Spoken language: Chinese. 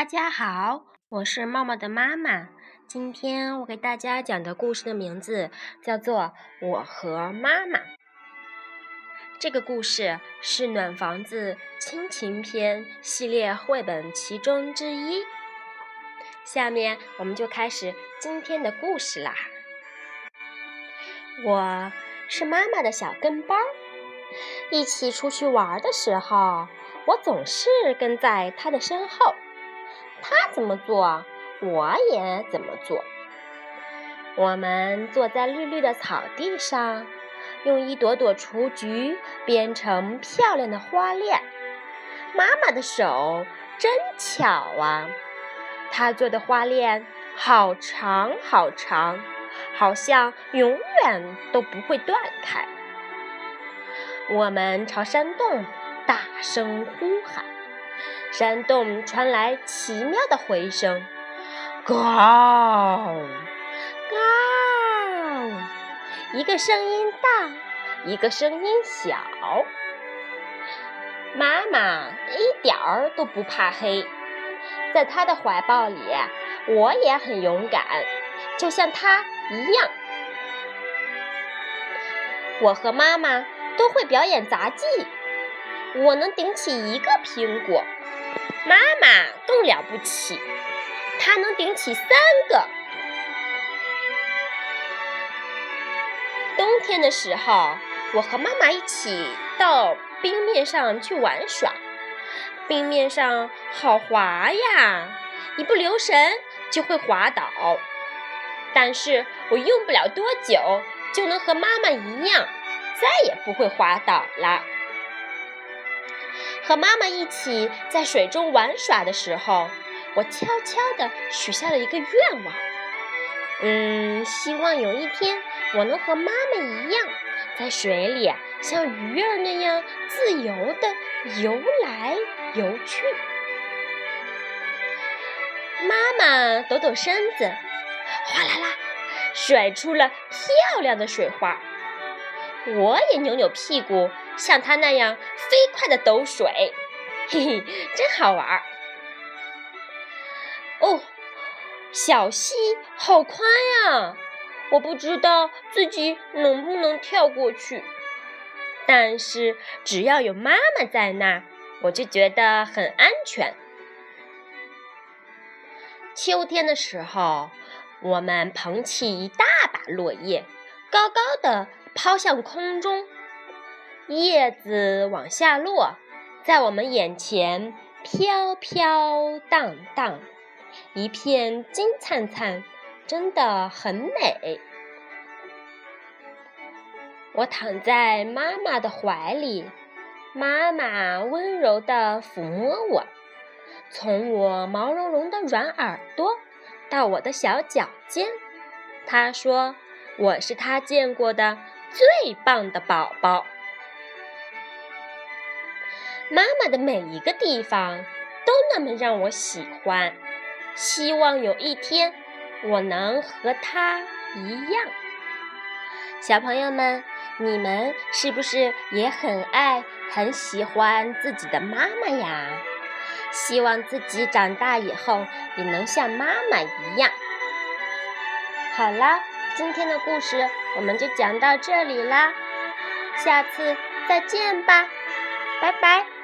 大家好，我是茂茂的妈妈。今天我给大家讲的故事的名字叫做《我和妈妈》。这个故事是《暖房子亲情篇》系列绘本其中之一。下面我们就开始今天的故事啦。我是妈妈的小跟班，一起出去玩的时候，我总是跟在她的身后。他怎么做，我也怎么做。我们坐在绿绿的草地上，用一朵朵雏菊编成漂亮的花链。妈妈的手真巧啊，她做的花链好长好长，好像永远都不会断开。我们朝山洞大声呼喊。山洞传来奇妙的回声，高高，一个声音大，一个声音小。妈妈一点儿都不怕黑，在她的怀抱里，我也很勇敢，就像她一样。我和妈妈都会表演杂技，我能顶起一个苹果。妈妈更了不起，她能顶起三个。冬天的时候，我和妈妈一起到冰面上去玩耍，冰面上好滑呀，一不留神就会滑倒。但是我用不了多久，就能和妈妈一样，再也不会滑倒了。和妈妈一起在水中玩耍的时候，我悄悄地许下了一个愿望，嗯，希望有一天我能和妈妈一样，在水里像鱼儿那样自由地游来游去。妈妈抖抖身子，哗啦啦，甩出了漂亮的水花。我也扭扭屁股，像他那样飞快的抖水，嘿嘿，真好玩儿。哦，小溪好宽呀，我不知道自己能不能跳过去。但是只要有妈妈在那，我就觉得很安全。秋天的时候，我们捧起一大把落叶，高高的。抛向空中，叶子往下落，在我们眼前飘飘荡荡，一片金灿灿，真的很美。我躺在妈妈的怀里，妈妈温柔地抚摸我，从我毛茸茸的软耳朵到我的小脚尖，她说：“我是她见过的。”最棒的宝宝，妈妈的每一个地方都那么让我喜欢。希望有一天我能和她一样。小朋友们，你们是不是也很爱、很喜欢自己的妈妈呀？希望自己长大以后也能像妈妈一样。好了。今天的故事我们就讲到这里啦，下次再见吧，拜拜。